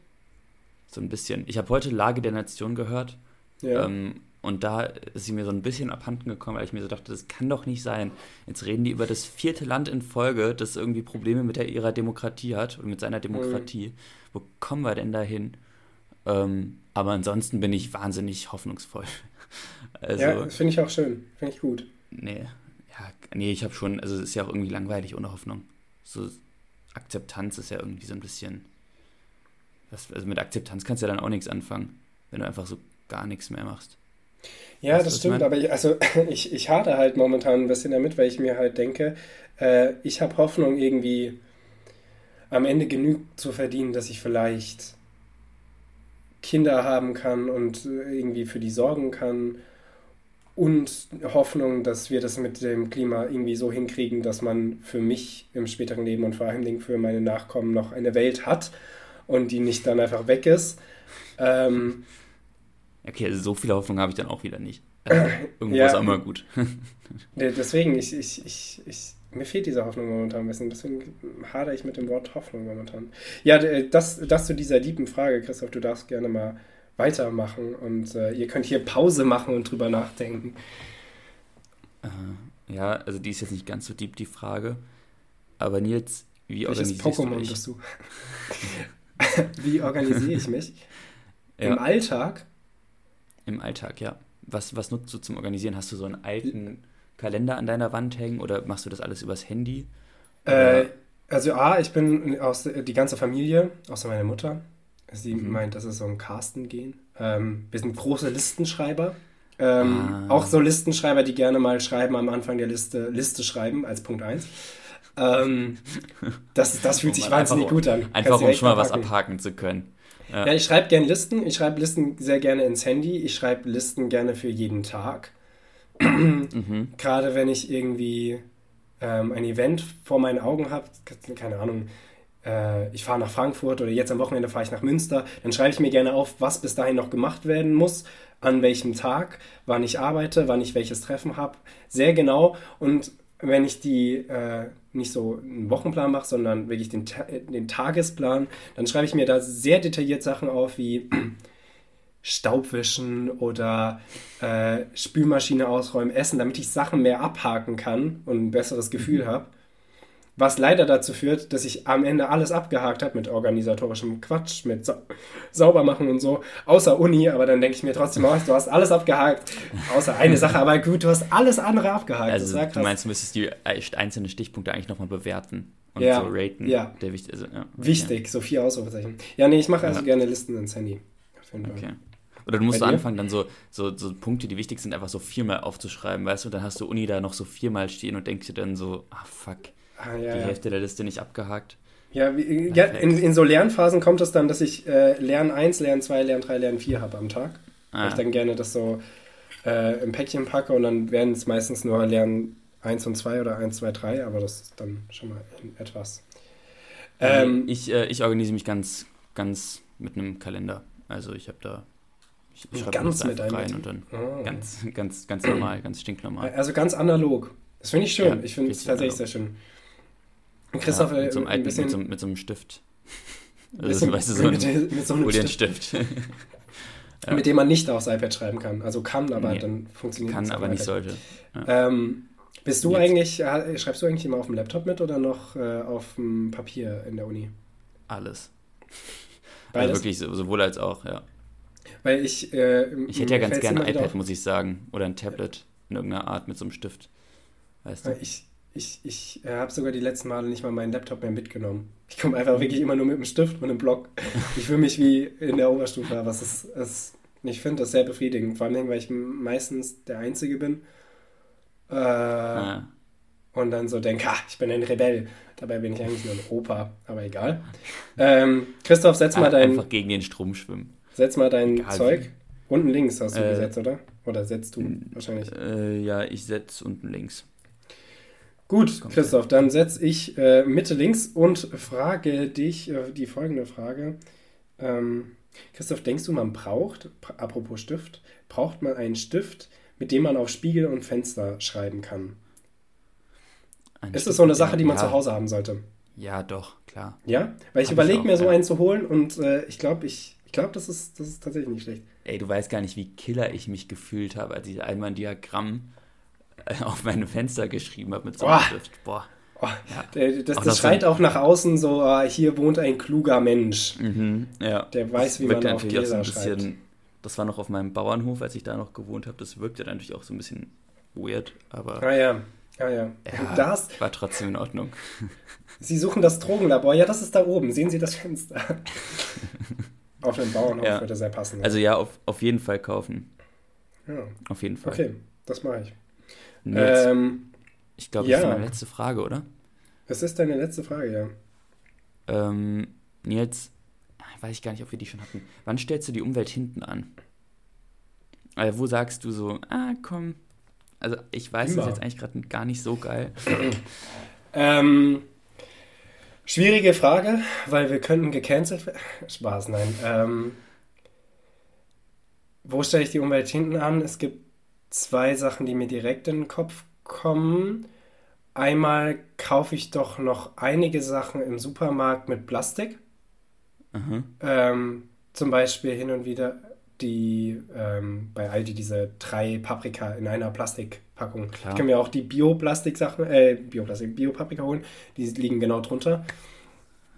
Speaker 2: So ein bisschen. Ich habe heute Lage der Nation gehört. Ja. Ähm, und da ist sie mir so ein bisschen abhanden gekommen, weil ich mir so dachte, das kann doch nicht sein. Jetzt reden die über das vierte Land in Folge, das irgendwie Probleme mit der, ihrer Demokratie hat und mit seiner Demokratie. Mhm. Wo kommen wir denn dahin? Ähm, aber ansonsten bin ich wahnsinnig hoffnungsvoll. [LAUGHS]
Speaker 1: also, ja, das finde ich auch schön. Finde ich gut.
Speaker 2: Nee, ja, nee, ich habe schon, also es ist ja auch irgendwie langweilig ohne Hoffnung. So Akzeptanz ist ja irgendwie so ein bisschen das, also mit Akzeptanz kannst du ja dann auch nichts anfangen, wenn du einfach so gar nichts mehr machst.
Speaker 1: Ja, weißt das stimmt, aber ich, also [LAUGHS] ich, ich hade halt momentan ein bisschen damit, weil ich mir halt denke, äh, ich habe Hoffnung, irgendwie am Ende genug zu verdienen, dass ich vielleicht Kinder haben kann und irgendwie für die sorgen kann. Und Hoffnung, dass wir das mit dem Klima irgendwie so hinkriegen, dass man für mich im späteren Leben und vor allem für meine Nachkommen noch eine Welt hat, und die nicht dann einfach weg ist. Ähm,
Speaker 2: okay, also so viel Hoffnung habe ich dann auch wieder nicht. [CLEARS THROAT] Also, irgendwo ja, ist auch immer gut. [LAUGHS]
Speaker 1: deswegen, ich, ich, ich, ich, mir fehlt diese Hoffnung momentan ein bisschen. Deswegen hadere ich mit dem Wort Hoffnung momentan. Ja, das, das zu dieser lieben Frage, Christoph, du darfst gerne mal weitermachen und äh, ihr könnt hier Pause machen und drüber nachdenken.
Speaker 2: Äh, ja, also die ist jetzt nicht ganz so deep, die Frage. Aber Nils, wie Welches organisierst Pokémon du dich? bist du? [LAUGHS] [LAUGHS]
Speaker 1: Wie organisiere ich mich? Ja. Im Alltag?
Speaker 2: Im Alltag, ja. Was, was nutzt du zum Organisieren? Hast du so einen alten Kalender an deiner Wand hängen oder machst du das alles übers Handy?
Speaker 1: Äh, also A, ich bin aus die ganze Familie, außer meine Mutter. Sie mhm. meint, das ist so ein Casten gehen. Ähm, wir sind große Listenschreiber. Ähm, ah. Auch so Listenschreiber, die gerne mal schreiben, am Anfang der Liste, Liste schreiben als Punkt 1. Ähm, das, das fühlt sich wahnsinnig
Speaker 2: gut
Speaker 1: an.
Speaker 2: Einfach um schon mal was abhaken zu können.
Speaker 1: Ja, ja ich schreibe gerne Listen. Ich schreibe Listen sehr gerne ins Handy. Ich schreibe Listen gerne für jeden Tag. mhm. Gerade wenn ich irgendwie ähm, ein Event vor meinen Augen habe, keine Ahnung, äh, ich fahre nach Frankfurt oder jetzt am Wochenende fahre ich nach Münster, dann schreibe ich mir gerne auf, was bis dahin noch gemacht werden muss, an welchem Tag, wann ich arbeite, wann ich welches Treffen habe. Sehr genau. Und wenn ich die äh, nicht so einen Wochenplan mache, sondern wirklich den, den Tagesplan, dann schreibe ich mir da sehr detailliert Sachen auf wie [CLEARS THROAT] Staubwischen oder äh, Spülmaschine ausräumen, Essen, damit ich Sachen mehr abhaken kann und ein besseres Gefühl mhm. habe. Was leider dazu führt, dass ich am Ende alles abgehakt habe mit organisatorischem Quatsch, mit Sa Saubermachen und so, außer Uni, aber dann denke ich mir trotzdem, oh, du hast alles abgehakt, außer eine Sache, aber gut, du hast alles andere abgehakt.
Speaker 2: Also du meinst, du müsstest die einzelnen Stichpunkte eigentlich nochmal bewerten und ja, so raten.
Speaker 1: Ja.
Speaker 2: Der wichtig, also, ja.
Speaker 1: Wichtig, so vier Ausrufezeichen. Ja, nee, ich mache also ja. gerne Listen ins Handy.
Speaker 2: Okay. Oder du musst anfangen, dann so, so, so Punkte, die wichtig sind, einfach so viermal aufzuschreiben, weißt du? Dann hast du Uni da noch so viermal stehen und denkst dir dann so, ah fuck, ah, ja, die ja. Hälfte der Liste nicht abgehakt.
Speaker 1: Ja, wie, ja in, in so Lernphasen kommt es dann, dass ich äh, Lern 1, Lern 2, Lern 3, Lern 4 habe am Tag. Ah. Weil ich dann gerne das so äh, im Päckchen packe und dann werden es meistens nur Lern 1 und 2 oder 1, 2, 3, aber das ist dann schon mal etwas.
Speaker 2: Ähm, ich, äh, ich organisiere mich ganz, ganz mit einem Kalender. Also ich habe da ich, ich schreibe ganz mit rein und dann oh. ganz, ganz, ganz normal, ganz stinknormal.
Speaker 1: Also ganz analog. Das finde ich schön. Ja, ich finde es tatsächlich sehr schön.
Speaker 2: Christoph, ja, mit, so einem, ein bisschen, mit, so, mit so einem Stift. [LAUGHS] Also, weißt du, so mit, ein, mit so einem
Speaker 1: Stift. Stift. [LAUGHS] ja. Mit dem man nicht aufs iPad schreiben kann. Also kann, aber nee, dann funktioniert
Speaker 2: Kann, aber nicht sollte.
Speaker 1: Ähm, bist du Jetzt. eigentlich, schreibst du eigentlich immer auf dem Laptop mit oder noch äh, auf dem Papier in der Uni?
Speaker 2: Alles. Beides? Also wirklich sowohl als auch, ja.
Speaker 1: Weil ich. Äh,
Speaker 2: ich hätte ja ganz gerne ein iPad, muss ich sagen. Oder ein Tablet in irgendeiner Art mit so einem Stift.
Speaker 1: Weißt du? Ich, ich, ich äh, habe sogar die letzten Male nicht mal meinen Laptop mehr mitgenommen. Ich komme einfach wirklich immer nur mit einem Stift und einem Block. Ich fühle mich wie in der Oberstufe, aber es ist, es, ich finde das sehr befriedigend. Vor allem, weil ich meistens der Einzige bin. Äh, ah. Und dann so denke, ah, ich bin ein Rebell. Dabei bin ich eigentlich nur ein Opa, aber egal. Ähm, Christoph, setz mal dein.
Speaker 2: Einfach gegen den Strom schwimmen.
Speaker 1: Setz mal dein egal, Zeug. Unten links hast du äh, gesetzt, oder? Oder setzt du wahrscheinlich?
Speaker 2: Äh, ja, ich setze unten links.
Speaker 1: Gut, Christoph, dann setze ich äh, Mitte links und frage dich äh, die folgende Frage. Ähm, Christoph, denkst du, man braucht, apropos Stift, braucht man einen Stift, mit dem man auf Spiegel und Fenster schreiben kann? Ein ist das so eine Sache, die man ja. zu Hause haben sollte?
Speaker 2: Ja, doch, klar.
Speaker 1: Ja? Weil ich überlege mir so ja. einen zu holen und äh, ich glaube, ich, ich glaube, das ist, das ist tatsächlich nicht schlecht.
Speaker 2: Ey, du weißt gar nicht, wie killer ich mich gefühlt habe, als ich einmal ein Diagramm [LAUGHS] auf meine Fenster geschrieben habe mit so einem Stift. Boah.
Speaker 1: Oh, ja. Das, das, das schreit auch nach außen so, uh, hier wohnt ein kluger Mensch.
Speaker 2: Mhm, ja.
Speaker 1: Der weiß, wie man auf Gläser
Speaker 2: so schreibt. Das war noch auf meinem Bauernhof, als ich da noch gewohnt habe. Das wirkte dann natürlich auch so ein bisschen weird, aber...
Speaker 1: Ah ja, ah, ja.
Speaker 2: ja das war trotzdem in Ordnung. [LAUGHS]
Speaker 1: Sie suchen das Drogenlabor. Ja, das ist da oben. Sehen Sie das Fenster? [LAUGHS] auf einem Bauernhof ja. würde sehr passen.
Speaker 2: Also ja, auf, auf jeden Fall kaufen.
Speaker 1: Ja.
Speaker 2: Auf jeden Fall.
Speaker 1: Okay, das mache ich.
Speaker 2: Nils, ähm, ich glaube, das ist meine letzte Frage, oder?
Speaker 1: Es ist deine letzte Frage, ja.
Speaker 2: Ähm, Nils, weiß ich gar nicht, ob wir die schon hatten. Wann stellst du die Umwelt hinten an? Also wo sagst du so, ah, komm. Also ich weiß, Immer. das ist jetzt eigentlich gerade gar nicht so geil. [CLEARS THROAT]
Speaker 1: ähm, schwierige Frage, weil wir könnten gecancelt werden. [LAUGHS] Spaß, nein. Ähm, wo stelle ich die Umwelt hinten an? Es gibt zwei Sachen, die mir direkt in den Kopf kommen. Einmal kaufe ich doch noch einige Sachen im Supermarkt mit Plastik. Ähm, zum Beispiel hin und wieder die ähm, bei Aldi diese drei Paprika in einer Plastikpackung. Klar. Ich kann mir auch die Bioplastik-Sachen, äh, Bioplastik, Biopaprika holen. Die liegen genau drunter.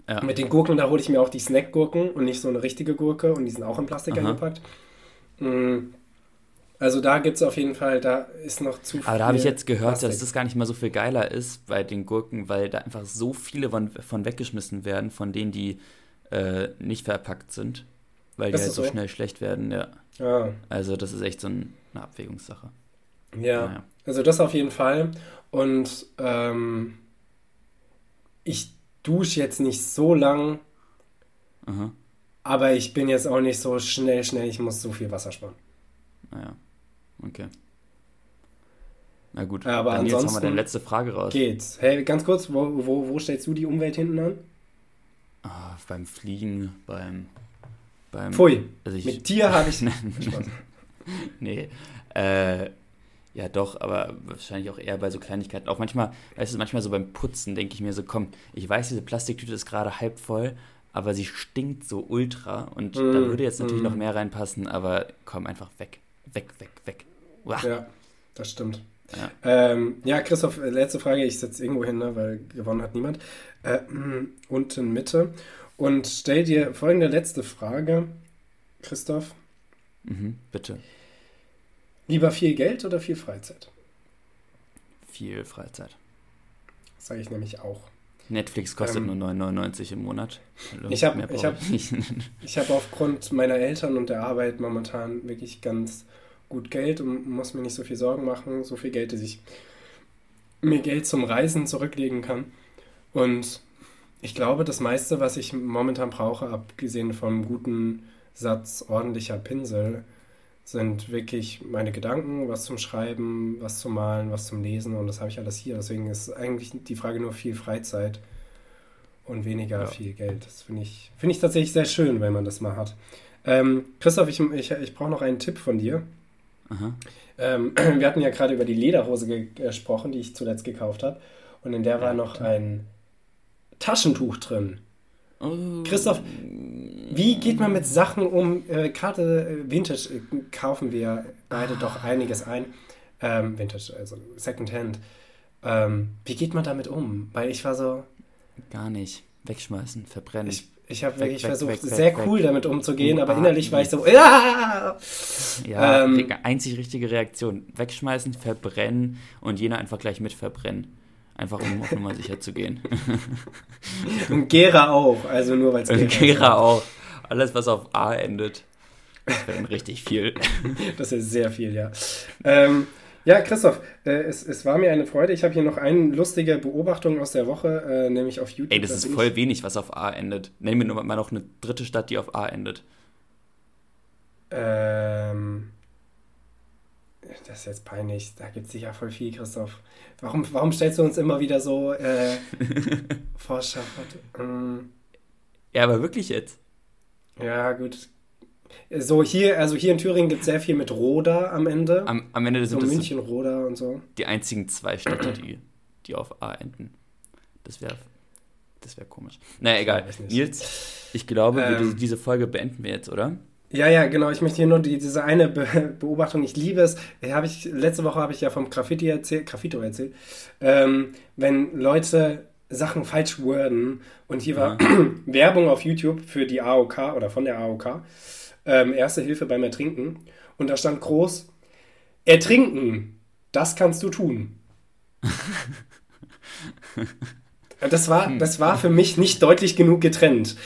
Speaker 1: Ja. Mit den Gurken, da hole ich mir auch die Snackgurken und nicht so eine richtige Gurke und die sind auch in Plastik Aha. eingepackt. Mhm. Also da gibt es auf jeden Fall, da ist noch zu viel.
Speaker 2: Aber da habe ich jetzt gehört, Plastik. dass das gar nicht mal so viel geiler ist bei den Gurken, weil da einfach so viele von, von weggeschmissen werden, von denen, die äh, nicht verpackt sind. weil die halt so, so schnell schlecht werden, ja. Ah. Also das ist echt so ein, eine Abwägungssache.
Speaker 1: Ja, naja. also das auf jeden Fall. Und ähm, ich dusche jetzt nicht so lang, Aha. aber ich bin jetzt auch nicht so schnell, schnell, ich muss so viel Wasser sparen.
Speaker 2: Naja, okay. Na gut, aber dann jetzt haben wir deine letzte Frage raus.
Speaker 1: Geht's. Hey, ganz kurz, wo, wo, wo stellst du die Umwelt hinten an?
Speaker 2: Ah, beim Fliegen, beim. beim
Speaker 1: Pfui. Also ich, Mit Tier habe ich. [LAUGHS]
Speaker 2: nee. Äh, ja, doch, aber wahrscheinlich auch eher bei so Kleinigkeiten. Auch manchmal, weißt du, manchmal so beim Putzen denke ich mir so, komm, ich weiß, diese Plastiktüte ist gerade halb voll, aber sie stinkt so ultra und mm, da würde jetzt natürlich mm. noch mehr reinpassen, aber komm, einfach weg. Weg, weg, weg.
Speaker 1: Uah. Ja, das stimmt. Ja. Ähm, ja, Christoph, letzte Frage. Ich setze irgendwo hin, ne, weil gewonnen hat niemand. Äh, unten Mitte. Und stell dir folgende letzte Frage, Christoph.
Speaker 2: Mhm, bitte.
Speaker 1: Lieber viel Geld oder viel Freizeit?
Speaker 2: Viel Freizeit.
Speaker 1: Sage ich nämlich auch.
Speaker 2: Netflix kostet ähm, nur 9,99 im Monat.
Speaker 1: Ich habe ich hab, [LAUGHS] ich hab aufgrund meiner Eltern und der Arbeit momentan wirklich ganz gut Geld und muss mir nicht so viel Sorgen machen, so viel Geld, dass ich mir Geld zum Reisen zurücklegen kann. Und ich glaube, das meiste, was ich momentan brauche, abgesehen vom guten Satz ordentlicher Pinsel, sind wirklich meine Gedanken, was zum Schreiben, was zum Malen, was zum Lesen und das habe ich alles hier. Deswegen ist eigentlich die Frage nur viel Freizeit und weniger ja. viel Geld. Das finde ich, find ich tatsächlich sehr schön, wenn man das mal hat. Ähm, Christoph, ich, ich, ich brauche noch einen Tipp von dir. Ähm, [CLEARS THROAT] wir hatten ja gerade über die Lederhose ge gesprochen, die ich zuletzt gekauft habe. Und in der war noch ein Taschentuch drin. Oh. Christoph, wie geht man mit Sachen um? Äh, Gerade äh, Vintage äh, kaufen wir beide ah. doch einiges ein. Ähm, Vintage, also Secondhand. Ähm, wie geht man damit um? Weil ich war so.
Speaker 2: Gar nicht. Wegschmeißen, verbrennen.
Speaker 1: Ich, ich habe wirklich weg, versucht, weg, sehr weg, cool damit umzugehen, aber innerlich war ich so. Ja,
Speaker 2: ja ähm, die einzig richtige Reaktion. Wegschmeißen, verbrennen und jener einfach gleich mit verbrennen. Einfach um auf Nummer sicher zu gehen.
Speaker 1: Und [LAUGHS] Gera auch, also nur weil es
Speaker 2: Gera, Gera auch. Alles, was auf A endet. Das wäre richtig viel. [LAUGHS]
Speaker 1: Das ist sehr viel, ja. Ähm, ja, Christoph, äh, es, es war mir eine Freude. Ich habe hier noch eine lustige Beobachtung aus der Woche, äh, nämlich auf YouTube.
Speaker 2: Ey, das ist voll wenig, was auf A endet. Nenn mir nur mal noch eine dritte Stadt, die auf A endet.
Speaker 1: Ähm, das ist jetzt peinlich. Da gibt es sicher voll viel, Christoph. Warum, warum stellst du uns immer wieder so äh, [LAUGHS] vor
Speaker 2: ähm, Ja, aber wirklich jetzt.
Speaker 1: Ja, gut. So hier, also hier in Thüringen gibt es sehr viel mit Roda am Ende.
Speaker 2: Am, am Ende
Speaker 1: sind so das München, Roda und so.
Speaker 2: Die einzigen zwei Städte, die, die auf A enden. Das wäre das wäre komisch. Naja, egal. Nils, ich glaube, ähm, diese Folge beenden wir jetzt, oder?
Speaker 1: Ja, ja, genau. Ich möchte hier nur die, diese eine Be [LAUGHS] Beobachtung. Ich liebe es. Hab ich, letzte Woche habe ich ja vom Graffiti erzählt, Graffito erzählt. Ähm, wenn Leute Sachen falsch worden und hier war ja. [CLEARS THROAT] Werbung auf YouTube für die AOK oder von der AOK. Ähm, Erste Hilfe beim Ertrinken. Und da stand groß: Ertrinken, das kannst du tun. [LAUGHS] das, war, hm. das war für mich nicht deutlich genug getrennt.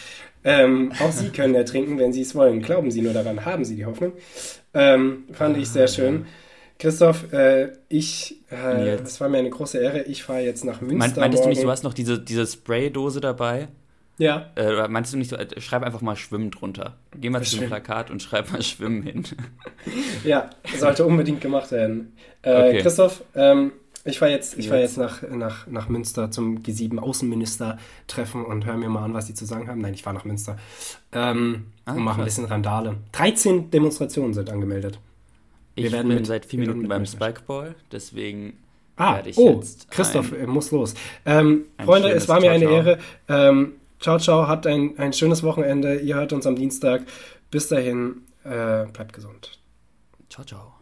Speaker 1: Ähm, auch Sie können ertrinken, wenn Sie es wollen. Glauben Sie nur daran, haben Sie die Hoffnung. Ähm, fand ich sehr schön. Christoph, äh, ich, äh, es war mir eine große Ehre. Ich fahre jetzt nach Münster.
Speaker 2: Meint, meintest morgen. du nicht, du hast noch diese, diese Spraydose dabei?
Speaker 1: Ja.
Speaker 2: Äh, meinst du nicht so, äh, schreib einfach mal Schwimmen drunter. Geh mal zu dem Plakat und schreib mal Schwimmen hin. [LAUGHS]
Speaker 1: ja, sollte unbedingt gemacht werden. Äh, okay. Christoph, ähm, ich fahre jetzt, ich fahr jetzt nach, nach, nach Münster zum G7-Außenminister-Treffen und höre mir mal an, was sie zu sagen haben. Nein, ich fahre nach Münster ähm, ah, und mache ein bisschen Randale. 13 Demonstrationen sind angemeldet.
Speaker 2: Wir ich werden bin mit, seit vier Minuten beim Spikeball, deswegen
Speaker 1: ah, werde ich oh, jetzt Christoph ein, muss los. Ähm, Freunde, es war mir eine Ehre. Ähm, ciao, ciao, habt ein, ein schönes Wochenende. Ihr hört uns am Dienstag. Bis dahin, äh, bleibt gesund.
Speaker 2: Ciao, ciao.